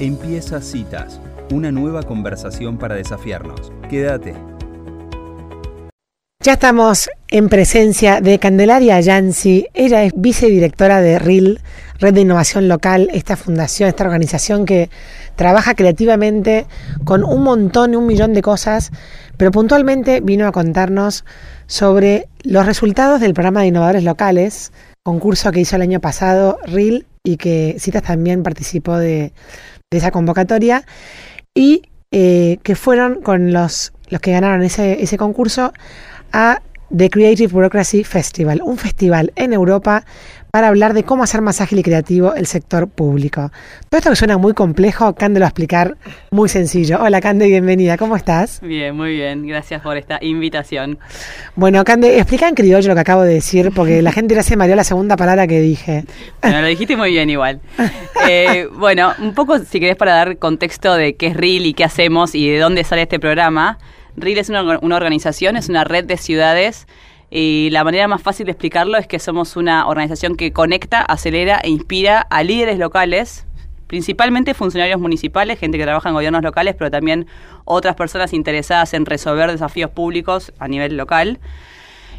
Empieza Citas, una nueva conversación para desafiarnos. Quédate. Ya estamos en presencia de Candelaria Yancy. Ella es vicedirectora de RIL, Red de Innovación Local, esta fundación, esta organización que trabaja creativamente con un montón, un millón de cosas, pero puntualmente vino a contarnos sobre los resultados del programa de innovadores locales, concurso que hizo el año pasado RIL y que Citas también participó de, de esa convocatoria y eh, que fueron con los, los que ganaron ese, ese concurso a The Creative Bureaucracy Festival, un festival en Europa para hablar de cómo hacer más ágil y creativo el sector público. Todo esto que suena muy complejo, Cande lo va a explicar muy sencillo. Hola Cande, bienvenida, ¿cómo estás? Bien, muy bien, gracias por esta invitación. Bueno, Cande, explica en criollo lo que acabo de decir, porque la gente ya se mareó la segunda palabra que dije. Bueno, lo dijiste muy bien igual. Eh, bueno, un poco si querés para dar contexto de qué es RIL y qué hacemos y de dónde sale este programa. RIL es una, una organización, es una red de ciudades y la manera más fácil de explicarlo es que somos una organización que conecta, acelera e inspira a líderes locales, principalmente funcionarios municipales, gente que trabaja en gobiernos locales, pero también otras personas interesadas en resolver desafíos públicos a nivel local.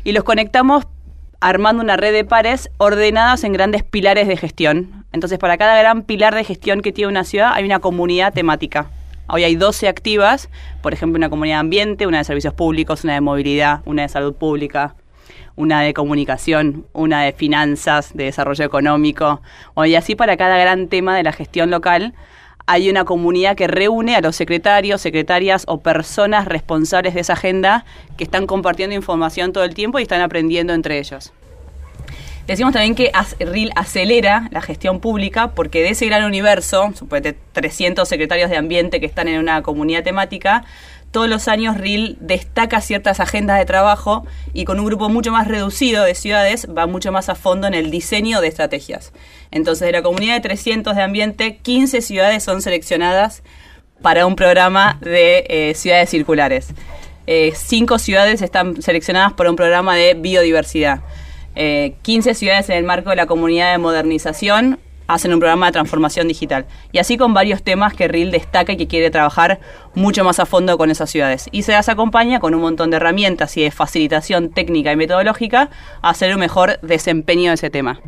Y los conectamos armando una red de pares ordenadas en grandes pilares de gestión. Entonces, para cada gran pilar de gestión que tiene una ciudad hay una comunidad temática. Hoy hay 12 activas, por ejemplo, una comunidad de ambiente, una de servicios públicos, una de movilidad, una de salud pública, una de comunicación, una de finanzas, de desarrollo económico, y así para cada gran tema de la gestión local hay una comunidad que reúne a los secretarios, secretarias o personas responsables de esa agenda que están compartiendo información todo el tiempo y están aprendiendo entre ellos. Decimos también que RIL acelera la gestión pública porque de ese gran universo, suponete 300 secretarios de ambiente que están en una comunidad temática, todos los años RIL destaca ciertas agendas de trabajo y con un grupo mucho más reducido de ciudades va mucho más a fondo en el diseño de estrategias. Entonces, de la comunidad de 300 de ambiente, 15 ciudades son seleccionadas para un programa de eh, ciudades circulares. Eh, cinco ciudades están seleccionadas para un programa de biodiversidad. 15 eh, ciudades en el marco de la comunidad de modernización, hacen un programa de transformación digital. Y así con varios temas que RIL destaca y que quiere trabajar mucho más a fondo con esas ciudades. Y se las acompaña con un montón de herramientas y de facilitación técnica y metodológica a hacer un mejor desempeño de ese tema.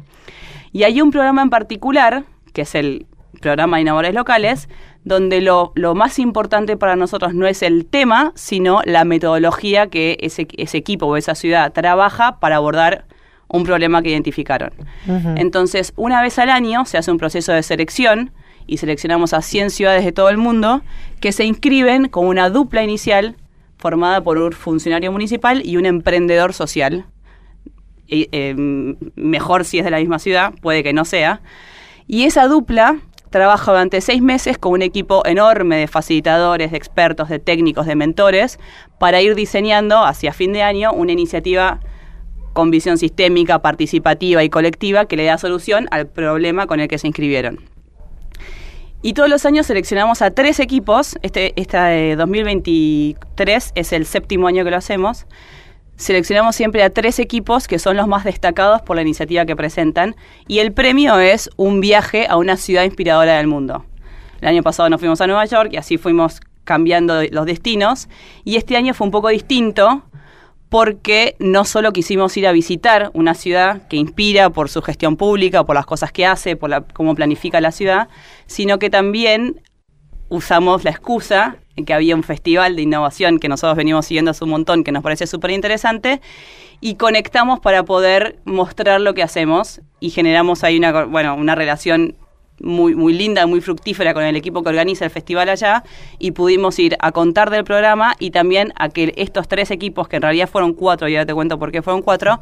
Y hay un programa en particular, que es el programa de innovadores locales, donde lo, lo, más importante para nosotros no es el tema, sino la metodología que ese, ese equipo o esa ciudad trabaja para abordar un problema que identificaron. Entonces, una vez al año se hace un proceso de selección y seleccionamos a 100 ciudades de todo el mundo que se inscriben con una dupla inicial formada por un funcionario municipal y un emprendedor social. Eh, mejor si es de la misma ciudad, puede que no sea. Y esa dupla trabaja durante seis meses con un equipo enorme de facilitadores, de expertos, de técnicos, de mentores, para ir diseñando hacia fin de año una iniciativa con visión sistémica, participativa y colectiva que le da solución al problema con el que se inscribieron. Y todos los años seleccionamos a tres equipos, este esta de 2023 es el séptimo año que lo hacemos, seleccionamos siempre a tres equipos que son los más destacados por la iniciativa que presentan y el premio es un viaje a una ciudad inspiradora del mundo. El año pasado nos fuimos a Nueva York y así fuimos cambiando los destinos y este año fue un poco distinto porque no solo quisimos ir a visitar una ciudad que inspira por su gestión pública, por las cosas que hace, por cómo planifica la ciudad, sino que también usamos la excusa en que había un festival de innovación que nosotros venimos siguiendo hace un montón, que nos parece súper interesante, y conectamos para poder mostrar lo que hacemos y generamos ahí una, bueno, una relación muy, muy linda, muy fructífera con el equipo que organiza el festival allá y pudimos ir a contar del programa y también a que estos tres equipos, que en realidad fueron cuatro, y ahora te cuento por qué fueron cuatro,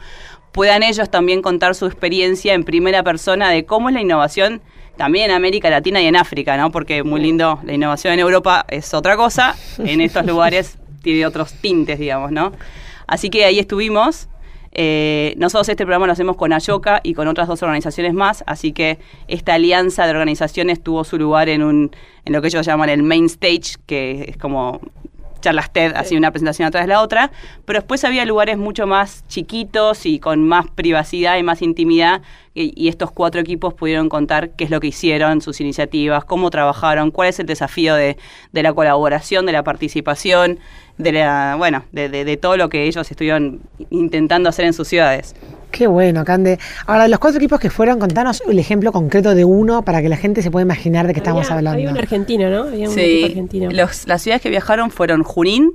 puedan ellos también contar su experiencia en primera persona de cómo es la innovación también en América Latina y en África, ¿no? Porque muy lindo, la innovación en Europa es otra cosa, en estos lugares tiene otros tintes, digamos, ¿no? Así que ahí estuvimos eh, nosotros este programa lo hacemos con Ayoka y con otras dos organizaciones más, así que esta alianza de organizaciones tuvo su lugar en, un, en lo que ellos llaman el main stage, que es como charlas TED, así una presentación atrás de la otra, pero después había lugares mucho más chiquitos y con más privacidad y más intimidad y, estos cuatro equipos pudieron contar qué es lo que hicieron, sus iniciativas, cómo trabajaron, cuál es el desafío de, de la colaboración, de la participación, de la, bueno, de, de, todo lo que ellos estuvieron intentando hacer en sus ciudades. Qué bueno, Cande. Ahora, de los cuatro equipos que fueron, contanos el ejemplo concreto de uno para que la gente se pueda imaginar de qué estamos hablando. Había un argentino, ¿no? Había un sí, argentino. Los, las ciudades que viajaron fueron Junín,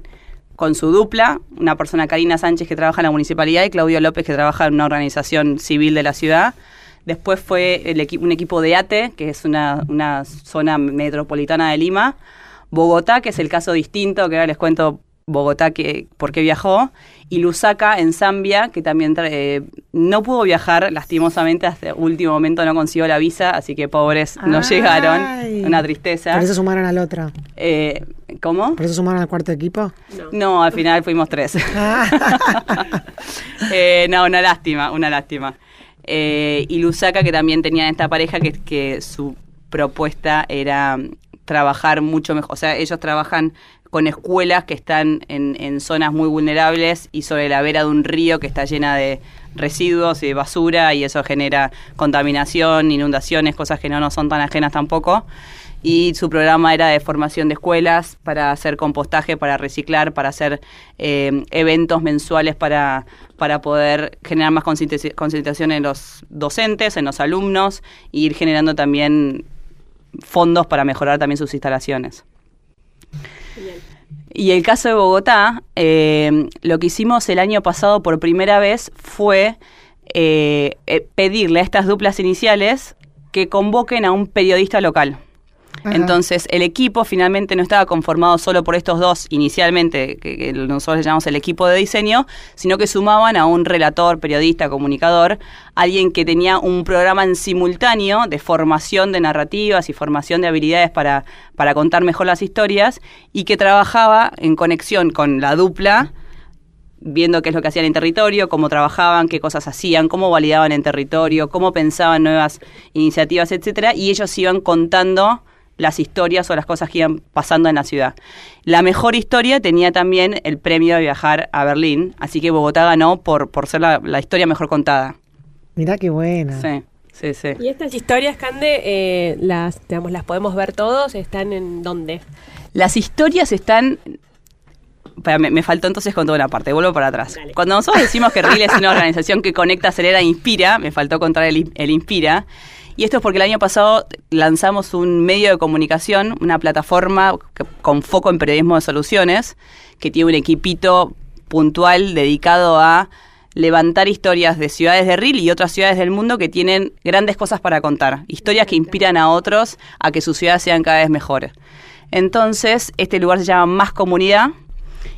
con su dupla, una persona Karina Sánchez que trabaja en la municipalidad y Claudio López que trabaja en una organización civil de la ciudad. Después fue el un equipo de ATE, que es una, una zona metropolitana de Lima. Bogotá, que es el caso distinto, que ahora les cuento Bogotá que, por qué viajó, y Lusaka en Zambia, que también eh, no pudo viajar, lastimosamente hasta el último momento no consiguió la visa, así que pobres no llegaron, una tristeza. ¿Por eso sumaron al otro? Eh, ¿Cómo? ¿Por eso sumaron al cuarto equipo? No, al final fuimos tres. Ah. Eh, no, una lástima, una lástima. y Lusaka, que también tenía esta pareja que, que su propuesta era trabajar mucho mejor, o sea, ellos trabajan con escuelas que están en, zonas muy vulnerables y sobre la vera de un río que está llena de residuos y de basura y eso genera contaminación, inundaciones, cosas que no nos son tan ajenas tampoco. Y su programa era de formación de escuelas para hacer compostaje, para reciclar, para hacer eh, eventos mensuales para, para poder generar más concientización en los docentes, en los alumnos, e ir generando también fondos para mejorar también sus instalaciones. Y el caso de Bogotá, eh, lo que hicimos el año pasado por primera vez fue eh, eh, pedirle a estas duplas iniciales que convoquen a un periodista local. Entonces, el equipo finalmente no estaba conformado solo por estos dos inicialmente, que, nosotros llamamos el equipo de diseño, sino que sumaban a un relator, periodista, comunicador, alguien que tenía un programa en simultáneo de formación de narrativas y formación de habilidades para, para contar mejor las historias y que trabajaba en conexión con la dupla viendo qué es lo que hacían en territorio, cómo trabajaban, qué cosas hacían, cómo validaban en territorio, cómo pensaban nuevas iniciativas, etcétera, y ellos iban contando las historias o las cosas que iban pasando en la ciudad. La mejor historia tenía también el premio de viajar a Berlín, así que Bogotá ganó por, por ser la, historia mejor contada. Mirá qué buena. Sí. Sí, sí. Y estas historias, Cande, eh, las, digamos, las podemos ver todos, ¿están en dónde? Las historias están me, faltó entonces con toda una parte, vuelvo para atrás. Cuando nosotros decimos que RIL es una organización que conecta, acelera e inspira, me faltó contar el, el inspira. Y esto es porque el año pasado lanzamos un medio de comunicación, una plataforma con foco en periodismo de soluciones, que tiene un equipito puntual dedicado a levantar historias de ciudades de RIL y otras ciudades del mundo que tienen grandes cosas para contar, historias que inspiran a otros a que sus ciudades sean cada vez mejores. Entonces, este lugar se llama Más Comunidad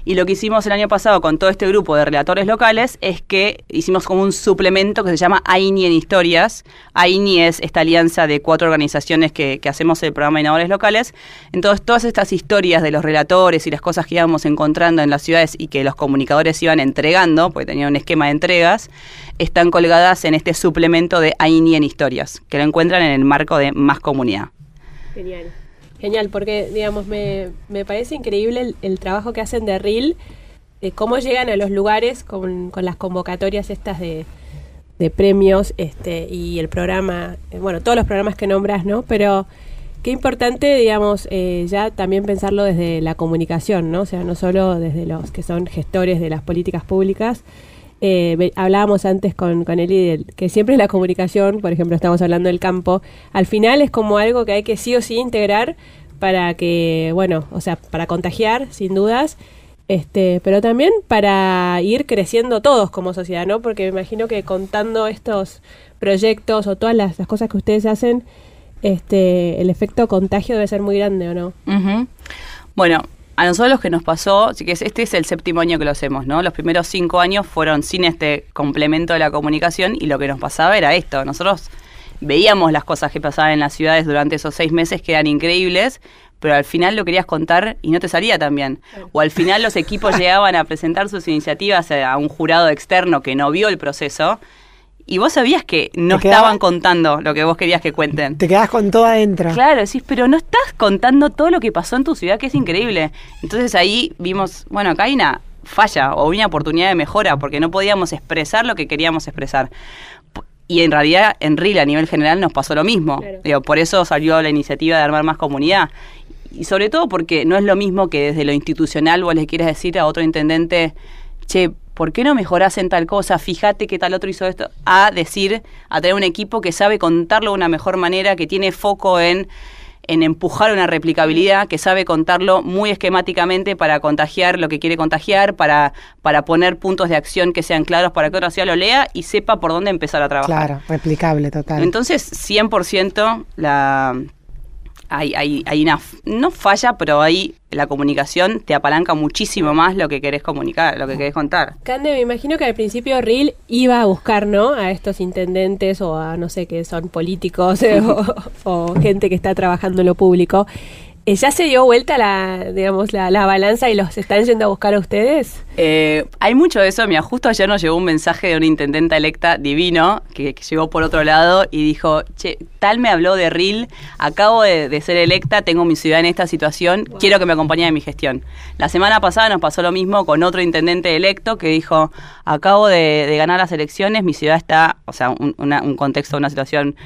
y lo que hicimos el año pasado con todo este grupo de relatores locales es que hicimos como un suplemento que se llama AINI en Historias. AINI es esta alianza de cuatro organizaciones que, hacemos el programa Innovadores Locales. Entonces, todas estas historias de los relatores y las cosas que íbamos encontrando en las ciudades y que los comunicadores iban entregando, porque tenían un esquema de entregas, están colgadas en este suplemento de AINI en Historias, que lo encuentran en el marco de Más Comunidad. Genial. Genial, porque digamos, me, me parece increíble el, trabajo que hacen de RIL, de cómo llegan a los lugares con, con las convocatorias estas de, de, premios este, y el programa, eh, bueno, todos los programas que nombras, ¿no? Pero qué importante, digamos, eh, ya también pensarlo desde la comunicación, ¿no? O sea, no solo desde los que son gestores de las políticas públicas, eh, hablábamos antes con, con Eli que siempre la comunicación, por ejemplo, estamos hablando del campo, al final es como algo que hay que sí o sí integrar para que, bueno, o sea, para contagiar, sin dudas, este, pero también para ir creciendo todos como sociedad, ¿no? Porque me imagino que contando estos proyectos o todas las, cosas que ustedes hacen, este, el efecto contagio debe ser muy grande, ¿o no? Bueno, a nosotros lo que nos pasó, así que este es el séptimo año que lo hacemos, ¿no? Los primeros cinco años fueron sin este complemento de la comunicación y lo que nos pasaba era esto. Nosotros veíamos las cosas que pasaban en las ciudades durante esos seis meses que eran increíbles, pero al final lo querías contar y no te salía tan bien. O al final los equipos llegaban a presentar sus iniciativas a un jurado externo que no vio el proceso y vos sabías que no quedaba- estaban contando lo que vos querías que cuenten. Te quedas con todo adentro. Claro, decís, pero no estás contando todo lo que pasó en tu ciudad, que es increíble. Entonces ahí vimos, bueno, acá hay una falla o una oportunidad de mejora, porque no podíamos expresar lo que queríamos expresar. Y en realidad, en RIL a nivel general nos pasó lo mismo. Claro. Digo, por eso salió la iniciativa de armar más comunidad. Y sobre todo porque no es lo mismo que desde lo institucional vos le quieras decir a otro intendente, che, ¿por qué no mejorás en tal cosa? Fíjate que tal otro hizo esto. A decir, a tener un equipo que sabe contarlo de una mejor manera, que tiene foco en, en empujar una replicabilidad, que sabe contarlo muy esquemáticamente para contagiar lo que quiere contagiar, para, para poner puntos de acción que sean claros para que otra ciudad lo lea y sepa por dónde empezar a trabajar. Claro, replicable, total. Entonces, 100% la hay, hay, hay una no falla, pero ahí la comunicación te apalanca muchísimo más lo que querés comunicar, lo que querés contar. Cande, me imagino que al principio Ril iba a buscar, ¿no? A estos intendentes o a, no sé, que son políticos o gente que está trabajando en lo público. Eh, ¿Ya se dio vuelta la, digamos, la, la balanza y los están yendo a buscar a ustedes? Eh, hay mucho de eso. Mira, justo ayer nos llegó un mensaje de una intendenta electa divino que, que llegó por otro lado y dijo, che, tal me habló de RIL, acabo de, de ser electa, tengo mi ciudad en esta situación, quiero que me acompañe en mi gestión. La semana pasada nos pasó lo mismo con otro intendente electo que dijo, acabo de, de ganar las elecciones, mi ciudad está, o sea, un, una- un contexto, una situación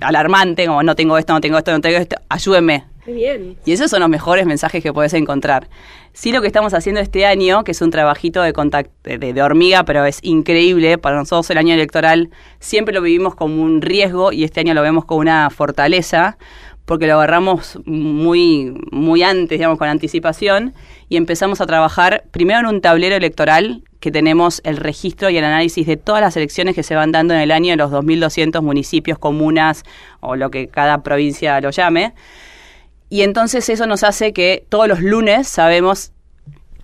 alarmante, como no tengo esto, no tengo esto, no tengo esto, ayúdenme, Qué bien. y esos son los mejores mensajes que puedes encontrar. Sí, lo que estamos haciendo este año, que es un trabajito de, contact- de, de hormiga, pero es increíble. Para nosotros el año electoral siempre lo vivimos como un riesgo y este año lo vemos como una fortaleza, porque lo agarramos muy, muy antes, digamos, con anticipación, y empezamos a trabajar primero en un tablero electoral que tenemos el registro y el análisis de todas las elecciones que se van dando en el año en los 2.200 municipios, comunas o lo que cada provincia lo llame. Y entonces eso nos hace que todos los lunes sabemos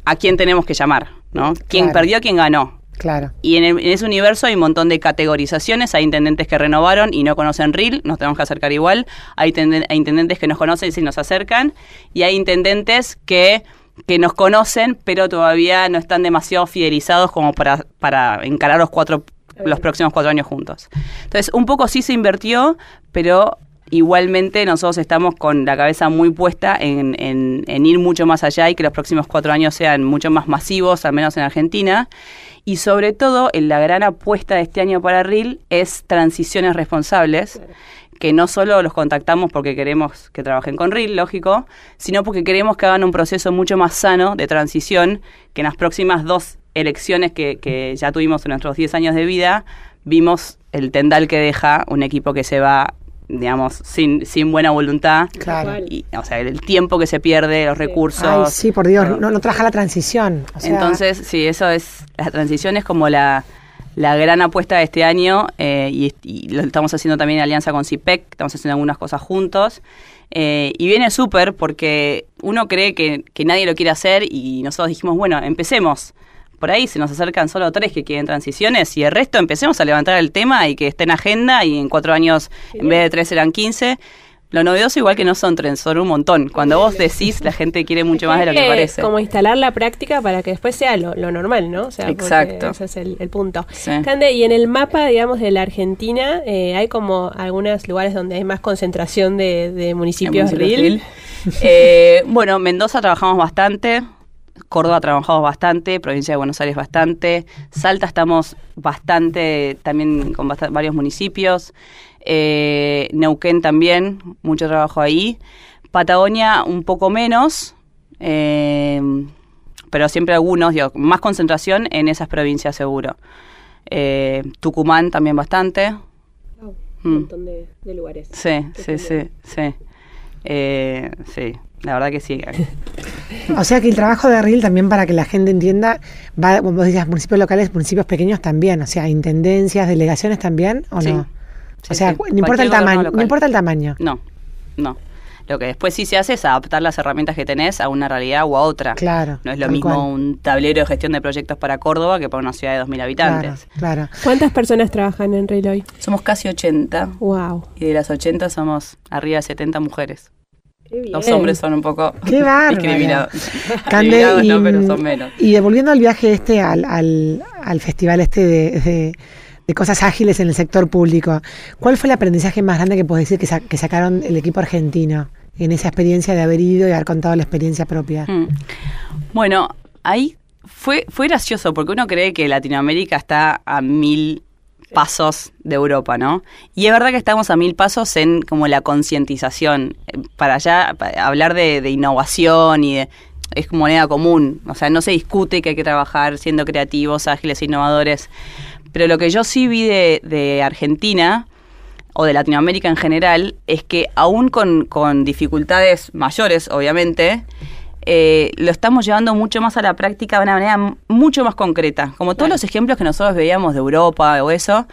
a quién tenemos que llamar, ¿no? Quién Claro. perdió, quién ganó. Claro. Y en, el- en ese universo hay un montón de categorizaciones. Hay intendentes que renovaron y no conocen RIL, nos tenemos que acercar igual. Hay, hay intendentes que nos conocen y sí nos acercan. Y hay intendentes que, que nos conocen, pero todavía no están demasiado fidelizados como para, para encarar los, cuatro, los próximos cuatro años juntos. Entonces, un poco sí se invirtió, pero igualmente nosotros estamos con la cabeza muy puesta en, en- en ir mucho más allá y que los próximos cuatro años sean mucho más masivos, al menos en Argentina. Y sobre todo, en la gran apuesta de este año para RIL es transiciones responsables, que no solo los contactamos porque queremos que trabajen con RIL, lógico, sino porque queremos que hagan un proceso mucho más sano de transición, que en las próximas dos elecciones que, que ya tuvimos en nuestros 10 años de vida, vimos el tendal que deja un equipo que se va, digamos, sin, sin buena voluntad. Claro. Y, o sea, el tiempo que se pierde, los recursos. Ay, sí, por Dios, no, no trabaja la transición. O sea, Entonces, sí, eso es, la transición es como la, la gran apuesta de este año eh, y, y lo estamos haciendo también en alianza con CIPEC, estamos haciendo algunas cosas juntos. eh, y viene súper porque uno cree que, que nadie lo quiere hacer y nosotros dijimos, bueno, empecemos. Por ahí se nos acercan solo tres que quieren transiciones y el resto empecemos a levantar el tema y que esté en agenda y en cuatro años en vez de tres serán 15. Lo novedoso igual que no son tres, son un montón. Cuando vos decís, la gente quiere mucho más de lo que parece. Como instalar la práctica para que después sea lo, lo normal, ¿no? O sea, porque Exacto. Ese es el, el punto. Sí. Cande, y en el mapa, digamos, de la Argentina, eh, hay como algunos lugares donde hay más concentración de, de municipios En RIL. Eh, bueno, Mendoza trabajamos bastante, Córdoba trabajamos bastante, provincia de Buenos Aires bastante, Salta estamos bastante, también con bast- varios municipios, eh, Neuquén también, mucho trabajo ahí, Patagonia un poco menos, eh, pero siempre algunos, digo, más concentración en esas provincias seguro. Eh, Tucumán también bastante. Oh, Mm. un montón de, de lugares. Sí, sí, sí, sí. Sí, la verdad que sí. O sea que el trabajo de RIL también para que la gente entienda, va, como vos decías, municipios locales, municipios pequeños también, o sea, intendencias, delegaciones también, ¿o Sí. no? Sí, o sea, sí, no importa el tamaño, no local. importa el tamaño. No, no. Lo que después sí se hace es adaptar las herramientas que tenés a una realidad u a otra. Claro. No es lo mismo cual. un tablero de gestión de proyectos para Córdoba que para una ciudad de 2.000 habitantes. Claro, claro. ¿Cuántas personas trabajan en RIL hoy? Somos casi 80 Wow. y de las 80 somos arriba de 70 mujeres. Los hombres son un poco Qué discriminados. Discriminados y, no, pero son menos. y devolviendo al viaje este, al, al, al festival este de, de, de cosas ágiles en el sector público. ¿Cuál fue el aprendizaje más grande que puedes decir que, sa- que sacaron el equipo argentino en esa experiencia de haber ido y haber contado la experiencia propia? Mm. Bueno, ahí fue, fue gracioso porque uno cree que Latinoamérica está a mil pasos de Europa, ¿no? Y es verdad que estamos a mil pasos en como la concientización. Eh, Para allá, hablar de, de innovación y de, es moneda común. O sea, no se discute que hay que trabajar siendo creativos, ágiles, innovadores. Pero lo que yo sí vi de, de Argentina o de Latinoamérica en general es que aún con, con dificultades mayores, obviamente, eh, lo estamos llevando mucho más a la práctica de una manera mucho más concreta. Como todos los ejemplos que nosotros veíamos de Europa o eso,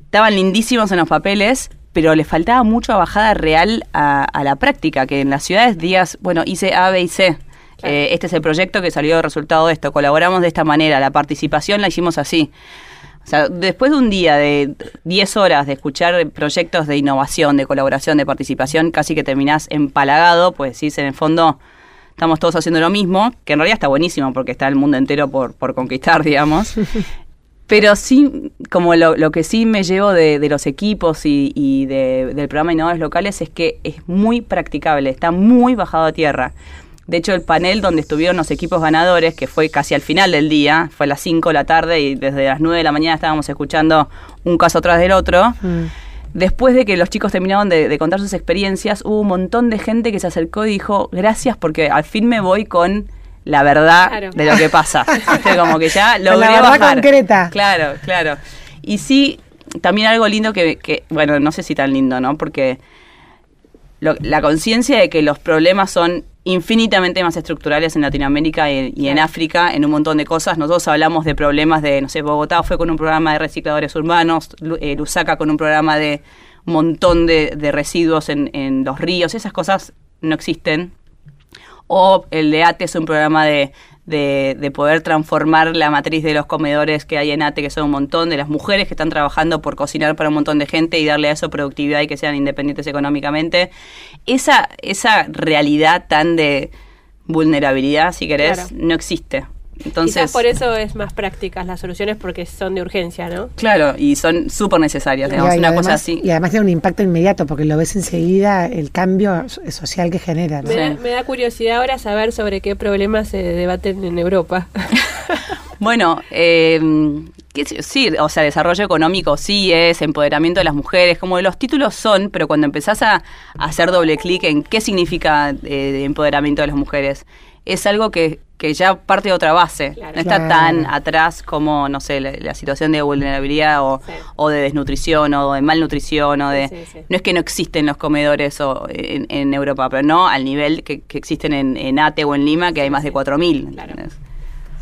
estaban lindísimos en los papeles, pero le faltaba mucha bajada real a, a la práctica, que en las ciudades digas, bueno, hice A, B y C. Eh, este es el proyecto que salió resultado de esto, colaboramos de esta manera, la participación la hicimos así. O sea, después de un día de 10 horas de escuchar proyectos de innovación, de colaboración, de participación, casi que terminás empalagado, pues sí, en el fondo estamos todos haciendo lo mismo, que en realidad está buenísimo porque está el mundo entero por, por conquistar, digamos. Pero sí, como lo, lo que sí me llevo de, de los equipos y, y de- del programa Innovadores Locales es que es muy practicable, está muy bajado a tierra. De hecho, el panel donde estuvieron los equipos ganadores, que fue casi al final del día, fue a las 5 de la tarde y desde las 9 de la mañana estábamos escuchando un caso tras del otro. Mm. Después de que los chicos terminaron de, de contar sus experiencias, hubo un montón de gente que se acercó y dijo, gracias porque al fin me voy con la verdad Claro. de lo que pasa. Como que ya Con la logré verdad bajar. concreta. Claro, claro. Y sí, también algo lindo que, que bueno, no sé si tan lindo, ¿no? Porque lo- la conciencia de que los problemas son infinitamente más estructurales en Latinoamérica y, y en. África, en un montón de cosas. Nosotros hablamos de problemas de, no sé, Bogotá fue con un programa de recicladores urbanos, eh, Lusaka con un programa de un montón de, de residuos en, en los ríos, esas cosas no existen. O el de ATE es un programa de, de, de poder transformar la matriz de los comedores que hay en ATE, que son un montón, de las mujeres que están trabajando por cocinar para un montón de gente y darle a eso productividad y que sean independientes económicamente. Esa, esa realidad tan de vulnerabilidad, si querés, Claro. no existe. Entonces, Quizás por eso es más prácticas las soluciones porque son de urgencia, ¿no? claro, y son súper necesarias, digamos, Y una además- cosa así. Y además tiene un impacto inmediato porque lo ves enseguida el cambio so- social que genera. ¿no? Me, da, me da curiosidad ahora saber sobre qué problemas se debaten en Europa. Bueno, eh, sí, o sea, desarrollo económico sí es, empoderamiento de las mujeres, como los títulos son, pero cuando empezás a, a hacer doble clic en qué significa eh, empoderamiento de las mujeres, es algo que, que ya parte de otra base, Claro. no está Claro. tan atrás como, no sé, la, la situación de vulnerabilidad o, Sí. o de desnutrición o de malnutrición o de... sí, sí. No es que no existen los comedores o en, en Europa, pero no al nivel que, que existen en, en ATE o en Lima, que hay más de 4.000. Claro. ¿entendés?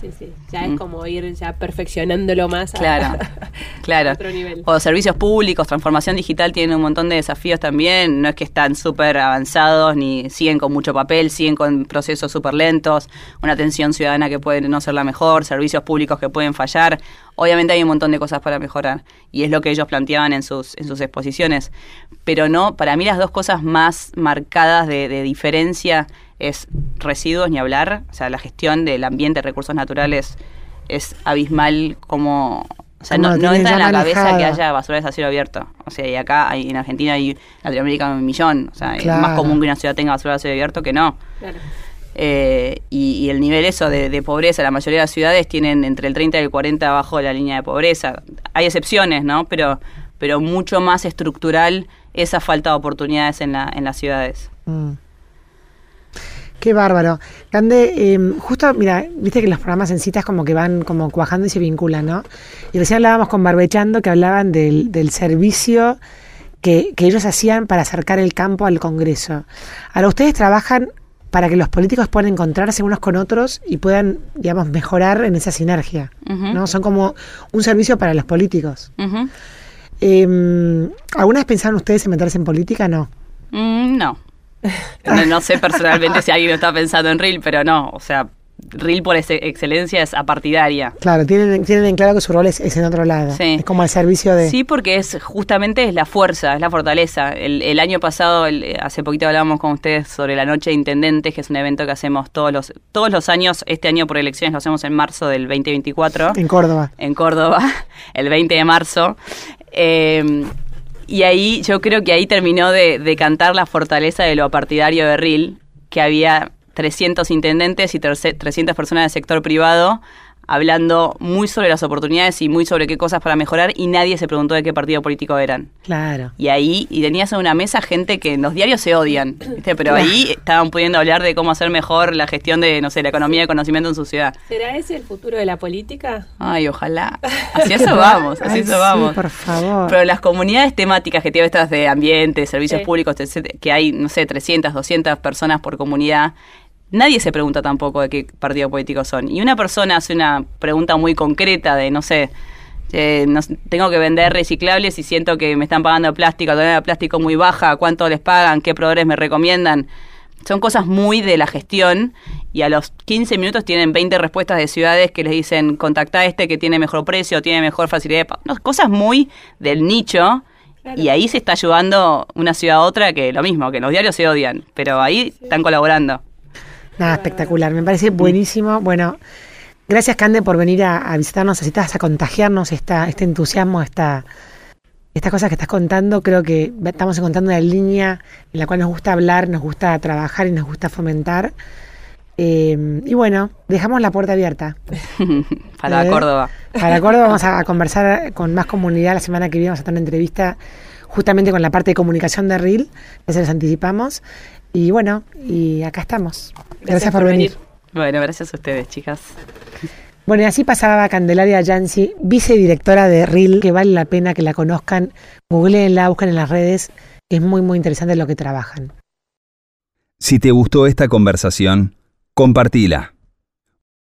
Sí, sí. Ya Mm. es como ir ya perfeccionándolo más a, Claro, claro. a otro nivel. O servicios públicos, transformación digital tienen un montón de desafíos también. No es que están súper avanzados ni siguen con mucho papel, siguen con procesos súper lentos, una atención ciudadana que puede no ser la mejor, servicios públicos que pueden fallar. Obviamente hay un montón de cosas para mejorar y es lo que ellos planteaban en sus, en sus exposiciones. Pero no, para mí las dos cosas más marcadas de, de diferencia es residuos ni hablar, o sea, la gestión del ambiente, recursos naturales es abismal como... O sea, Como no, entra en la cabeza que haya basuras a cielo abierto. O sea, y acá hay, en Argentina y Latinoamérica un millón. O sea, es más común que una ciudad tenga basura a cielo abierto que no. Claro. Eh, y, y el nivel eso de, de pobreza, la mayoría de las ciudades tienen entre el 30 y el 40 abajo de la línea de pobreza. Hay excepciones, ¿no? Pero, pero mucho más estructural esa falta de oportunidades en, la, en las ciudades. Mm. Qué bárbaro. Cande, eh, justo, mira, viste que los programas en citas como que van como cuajando y se vinculan, ¿no? Y recién hablábamos con Barbechando que hablaban del, del servicio que, que ellos hacían para acercar el campo al Congreso. Ahora, ustedes trabajan para que los políticos puedan encontrarse unos con otros y puedan, digamos, mejorar en esa sinergia. ¿no? Son como un servicio para los políticos. Eh, ¿Alguna vez pensaron ustedes en meterse en política? No. Mm, no. No. sé personalmente si alguien está pensando en Reel, pero no. O sea, RIL por excelencia es apartidaria. Claro, tienen, tienen en claro que su rol es, es en otro lado. Sí. Es como al servicio de... Sí, porque es justamente es la fuerza, es la fortaleza. El, el año pasado, el- hace poquito hablábamos con ustedes sobre la Noche de Intendentes, que es un evento que hacemos todos los, todos los años. Este año por elecciones lo hacemos en marzo del 2024 En Córdoba. en Córdoba, el 20 de marzo. Eh, y ahí yo creo que ahí terminó de, de cantar la fortaleza de lo partidario de RIL, que había 300 intendentes y terce- 300 personas del sector privado hablando muy sobre las oportunidades y muy sobre qué cosas para mejorar y nadie se preguntó de qué partido político eran. Claro. Y ahí, y tenías en una mesa gente que en los diarios se odian, ¿viste? pero ahí estaban pudiendo hablar de cómo hacer mejor la gestión de, no sé, la economía de conocimiento en su ciudad. ¿Será ese el futuro de la política? Ay, ojalá. Hacia eso vamos, hacia Ay, eso sí, vamos. por favor. Pero las comunidades temáticas que tiene estas de ambiente, servicios Sí. públicos, que hay, no sé, 300, 200 personas por comunidad, nadie se pregunta tampoco de qué partido político son. Y una persona hace una pregunta muy concreta de, no sé, eh, no tengo que vender reciclables y siento que me están pagando plástico, la de plástico muy baja, cuánto les pagan, qué proveedores me recomiendan. Son cosas muy de la gestión y a los 15 minutos tienen 20 respuestas de ciudades que les dicen contacta a este que tiene mejor precio, tiene mejor facilidad de pago. No, cosas muy del nicho Claro. y ahí se está ayudando una ciudad a otra que lo mismo, que los diarios se odian, pero ahí están colaborando. Nada, espectacular. Me parece buenísimo. Bueno, gracias, Cande, por venir a, a visitarnos, así estás a contagiarnos esta, este entusiasmo, esta, estas cosas que estás contando. Creo que estamos encontrando una línea en la cual nos gusta hablar, nos gusta trabajar y nos gusta fomentar. Eh, y bueno, dejamos la puerta abierta. Para ¿Eh? Córdoba. Para Córdoba vamos a, a conversar con más comunidad la semana que viene. Vamos a tener una entrevista justamente con la parte de comunicación de RIL, ya se los anticipamos. Y bueno, y acá estamos. Gracias, por venir. Bueno, gracias a ustedes, chicas. Bueno, y así pasaba Candelaria Yancy, vicedirectora de RIL, que vale la pena que la conozcan. Googleenla, busquen en las redes. Es muy, muy interesante lo que trabajan. Si te gustó esta conversación, compartila.